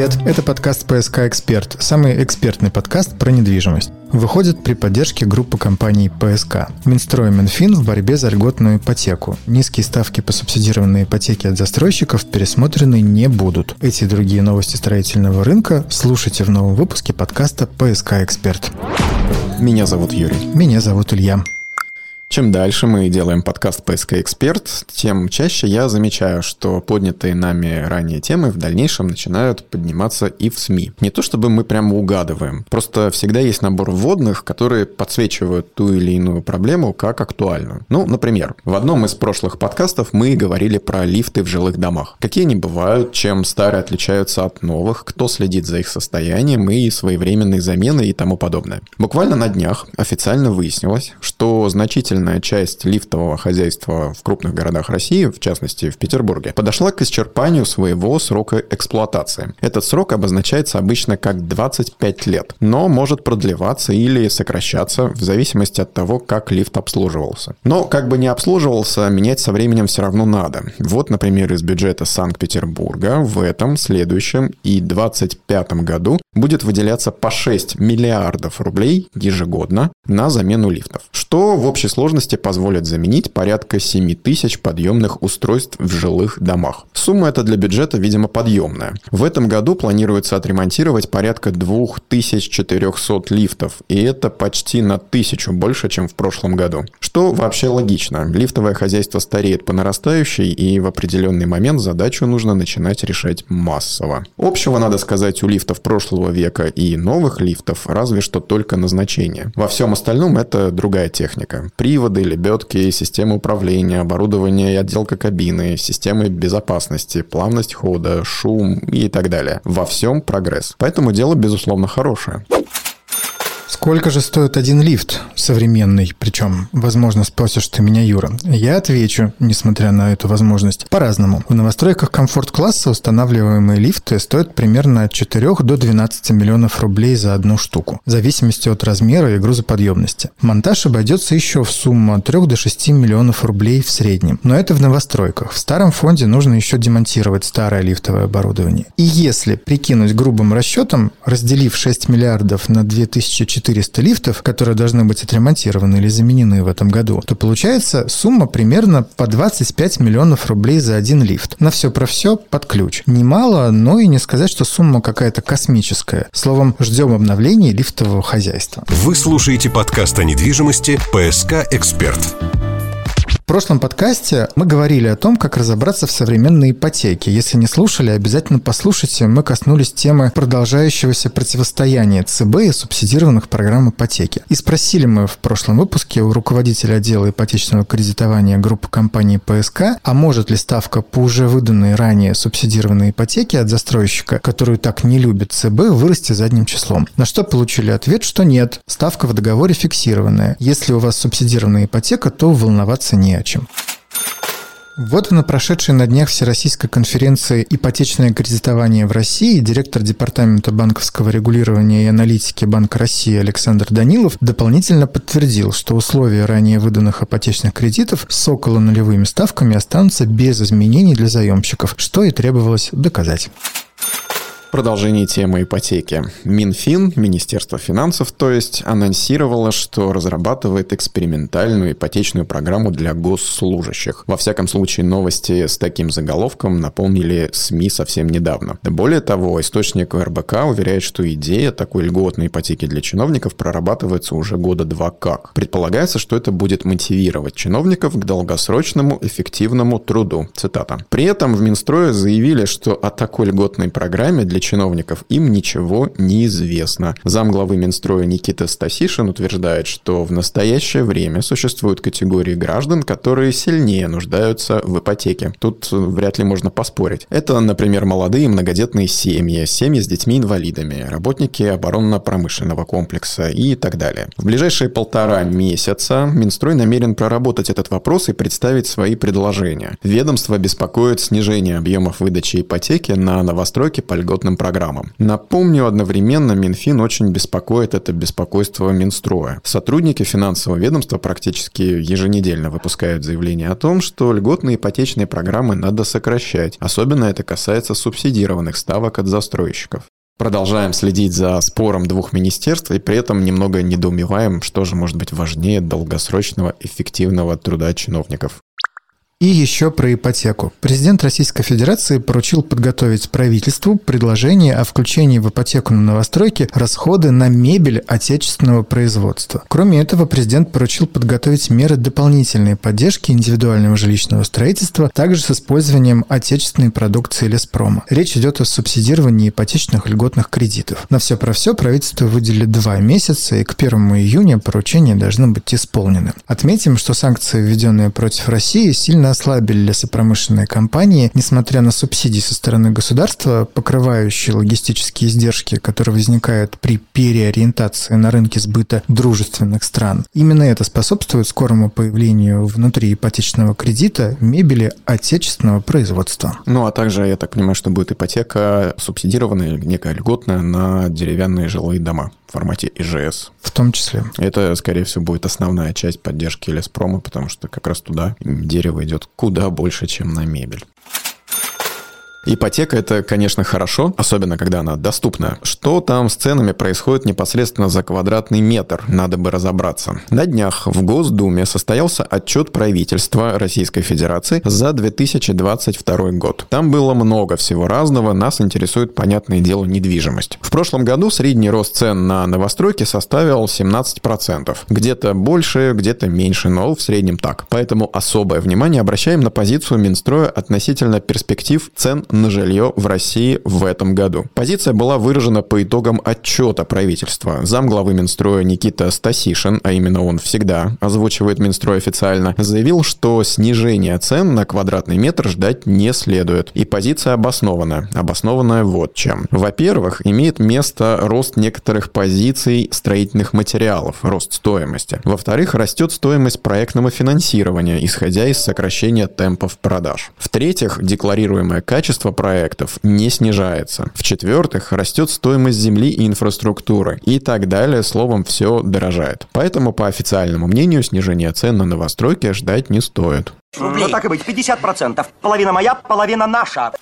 Привет, это подкаст «ПСК Эксперт», самый экспертный подкаст про недвижимость. Выходит при поддержке группы компаний «ПСК». Минстрой и Минфин в борьбе за льготную ипотеку. Низкие ставки по субсидированной ипотеке от застройщиков пересмотрены не будут. Эти и другие новости строительного рынка слушайте в новом выпуске подкаста «ПСК Эксперт». Меня зовут Юрий. Меня зовут Илья. Чем дальше мы делаем подкаст «ПСК Эксперт», тем чаще я замечаю, что поднятые нами ранее темы в дальнейшем начинают подниматься и в СМИ. Не то чтобы мы прямо угадываем, просто всегда есть набор вводных, которые подсвечивают ту или иную проблему как актуальную. Ну, например, в одном из прошлых подкастов мы говорили про лифты в жилых домах. Какие они бывают, чем старые отличаются от новых, кто следит за их состоянием и своевременной заменой и тому подобное. Буквально на днях официально выяснилось, что значительно значительная часть лифтового хозяйства в крупных городах России, в частности в Петербурге, подошла к исчерпанию своего срока эксплуатации. Этот срок обозначается обычно как 25 лет, но может продлеваться или сокращаться в зависимости от того, как лифт обслуживался. Но как бы не обслуживался, менять со временем все равно надо. Вот, например, из бюджета Санкт-Петербурга в этом, следующем и 2025 году будет выделяться по 6 миллиардов рублей ежегодно на замену лифтов, что в общей сложности позволят заменить порядка 7 тысяч подъемных устройств в жилых домах. Сумма эта для бюджета, видимо, подъемная. В этом году планируется отремонтировать порядка 2400 лифтов, и это почти на тысячу больше, чем в прошлом году. Что вообще логично. Лифтовое хозяйство стареет по нарастающей, и в определенный момент задачу нужно начинать решать массово. Общего, надо сказать, у лифтов прошлого века и новых лифтов разве что только назначение. Во всем остальном это другая техника. При приводы, лебедки, системы управления, оборудование и отделка кабины, системы безопасности, плавность хода, шум и так далее. Во всем прогресс. Поэтому дело, безусловно, хорошее. Сколько же стоит один лифт современный? Причем, возможно, спросишь ты меня, Юра. Я отвечу, несмотря на эту возможность, по-разному. В новостройках комфорт-класса устанавливаемые лифты стоят примерно от 4 до 12 миллионов рублей за одну штуку, в зависимости от размера и грузоподъемности. Монтаж обойдется еще в сумму от 3 до 6 миллионов рублей в среднем. Но это в новостройках. В старом фонде нужно еще демонтировать старое лифтовое оборудование. И если прикинуть грубым расчетом, разделив 6 миллиардов на 2400 400 лифтов, которые должны быть отремонтированы или заменены в этом году, то получается сумма примерно по 25 миллионов рублей за один лифт. На все про все под ключ. Немало, но и не сказать, что сумма какая-то космическая. Словом, ждем обновлений лифтового хозяйства. Вы слушаете подкаст о недвижимости «ПСК Эксперт» прошлом подкасте мы говорили о том, как разобраться в современной ипотеке. Если не слушали, обязательно послушайте. Мы коснулись темы продолжающегося противостояния ЦБ и субсидированных программ ипотеки. И спросили мы в прошлом выпуске у руководителя отдела ипотечного кредитования группы компании ПСК, а может ли ставка по уже выданной ранее субсидированной ипотеке от застройщика, которую так не любит ЦБ, вырасти задним числом. На что получили ответ, что нет. Ставка в договоре фиксированная. Если у вас субсидированная ипотека, то волноваться не о чем. Вот на прошедшей на днях Всероссийской конференции «Ипотечное кредитование в России» директор Департамента банковского регулирования и аналитики Банка России Александр Данилов дополнительно подтвердил, что условия ранее выданных ипотечных кредитов с около нулевыми ставками останутся без изменений для заемщиков, что и требовалось доказать. Продолжение темы ипотеки. Минфин, Министерство финансов, то есть, анонсировало, что разрабатывает экспериментальную ипотечную программу для госслужащих. Во всяком случае, новости с таким заголовком наполнили СМИ совсем недавно. Более того, источник РБК уверяет, что идея такой льготной ипотеки для чиновников прорабатывается уже года два как. Предполагается, что это будет мотивировать чиновников к долгосрочному эффективному труду. Цитата. При этом в Минстрое заявили, что о такой льготной программе для чиновников, им ничего не известно. Замглавы Минстроя Никита Стасишин утверждает, что в настоящее время существуют категории граждан, которые сильнее нуждаются в ипотеке. Тут вряд ли можно поспорить. Это, например, молодые многодетные семьи, семьи с детьми-инвалидами, работники оборонно-промышленного комплекса и так далее. В ближайшие полтора месяца Минстрой намерен проработать этот вопрос и представить свои предложения. Ведомство беспокоит снижение объемов выдачи ипотеки на новостройки по льготным ипотечным программам. Напомню, одновременно Минфин очень беспокоит это беспокойство Минстроя. Сотрудники финансового ведомства практически еженедельно выпускают заявление о том, что льготные ипотечные программы надо сокращать. Особенно это касается субсидированных ставок от застройщиков. Продолжаем следить за спором двух министерств и при этом немного недоумеваем, что же может быть важнее долгосрочного эффективного труда чиновников. И еще про ипотеку. Президент Российской Федерации поручил подготовить правительству предложение о включении в ипотеку на новостройки расходы на мебель отечественного производства. Кроме этого, президент поручил подготовить меры дополнительной поддержки индивидуального жилищного строительства, также с использованием отечественной продукции Леспрома. Речь идет о субсидировании ипотечных льготных кредитов. На все про все правительство выделили два месяца, и к 1 июня поручения должны быть исполнены. Отметим, что санкции, введенные против России, сильно ослабили лесопромышленные компании, несмотря на субсидии со стороны государства, покрывающие логистические издержки, которые возникают при переориентации на рынке сбыта дружественных стран. Именно это способствует скорому появлению внутри ипотечного кредита мебели отечественного производства. Ну, а также, я так понимаю, что будет ипотека субсидированная, некая льготная на деревянные жилые дома в формате ИЖС. В том числе. Это, скорее всего, будет основная часть поддержки леспрома, потому что как раз туда дерево идет куда больше, чем на мебель. Ипотека – это, конечно, хорошо, особенно когда она доступна. Что там с ценами происходит непосредственно за квадратный метр, надо бы разобраться. На днях в Госдуме состоялся отчет правительства Российской Федерации за 2022 год. Там было много всего разного, нас интересует, понятное дело, недвижимость. В прошлом году средний рост цен на новостройки составил 17%. Где-то больше, где-то меньше, но в среднем так. Поэтому особое внимание обращаем на позицию Минстроя относительно перспектив цен на жилье в России в этом году. Позиция была выражена по итогам отчета правительства. Замглавы Минстроя Никита Стасишин, а именно он всегда озвучивает Минстрой официально, заявил, что снижение цен на квадратный метр ждать не следует. И позиция обоснована. Обоснованная вот чем. Во-первых, имеет место рост некоторых позиций строительных материалов, рост стоимости. Во-вторых, растет стоимость проектного финансирования, исходя из сокращения темпов продаж. В-третьих, декларируемое качество количество проектов не снижается. В-четвертых, растет стоимость земли и инфраструктуры. И так далее, словом, все дорожает. Поэтому, по официальному мнению, снижение цен на новостройки ждать не стоит. Ну так и быть, 50%. Половина моя, половина наша.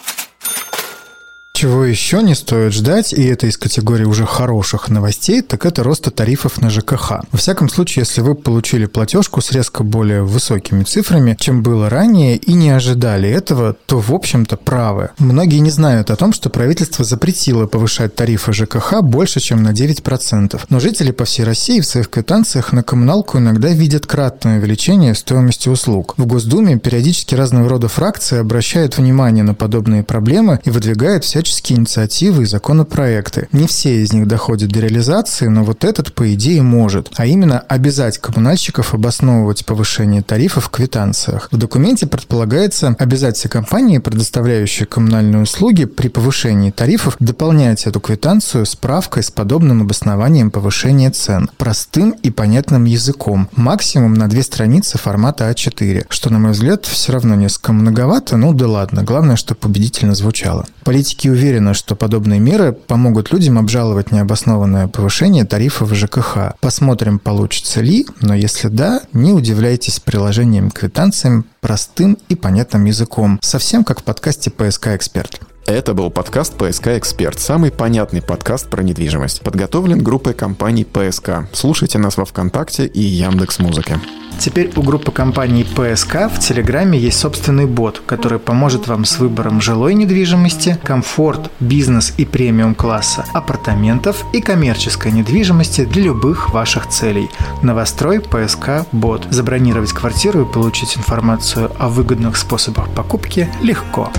Чего еще не стоит ждать, и это из категории уже хороших новостей, так это роста тарифов на ЖКХ. Во всяком случае, если вы получили платежку с резко более высокими цифрами, чем было ранее, и не ожидали этого, то, в общем-то, правы. Многие не знают о том, что правительство запретило повышать тарифы ЖКХ больше, чем на 9%. Но жители по всей России в своих квитанциях на коммуналку иногда видят кратное увеличение стоимости услуг. В Госдуме периодически разного рода фракции обращают внимание на подобные проблемы и выдвигают всяческие всяческие инициативы и законопроекты. Не все из них доходят до реализации, но вот этот, по идее, может. А именно обязать коммунальщиков обосновывать повышение тарифов в квитанциях. В документе предполагается обязать все компании, предоставляющие коммунальные услуги, при повышении тарифов дополнять эту квитанцию справкой с подобным обоснованием повышения цен. Простым и понятным языком. Максимум на две страницы формата А4. Что, на мой взгляд, все равно несколько многовато, ну да ладно. Главное, чтобы победительно звучало. Политики уверена, что подобные меры помогут людям обжаловать необоснованное повышение тарифов ЖКХ. Посмотрим, получится ли, но если да, не удивляйтесь приложением квитанциям простым и понятным языком, совсем как в подкасте «ПСК Эксперт». Это был подкаст «ПСК Эксперт», самый понятный подкаст про недвижимость. Подготовлен группой компаний «ПСК». Слушайте нас во Вконтакте и Яндекс Музыке. Теперь у группы компаний ПСК в Телеграме есть собственный бот, который поможет вам с выбором жилой недвижимости, комфорт, бизнес и премиум класса, апартаментов и коммерческой недвижимости для любых ваших целей. Новострой ПСК Бот. Забронировать квартиру и получить информацию о выгодных способах покупки легко.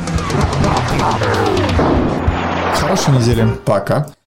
Хорошей недели. Пока.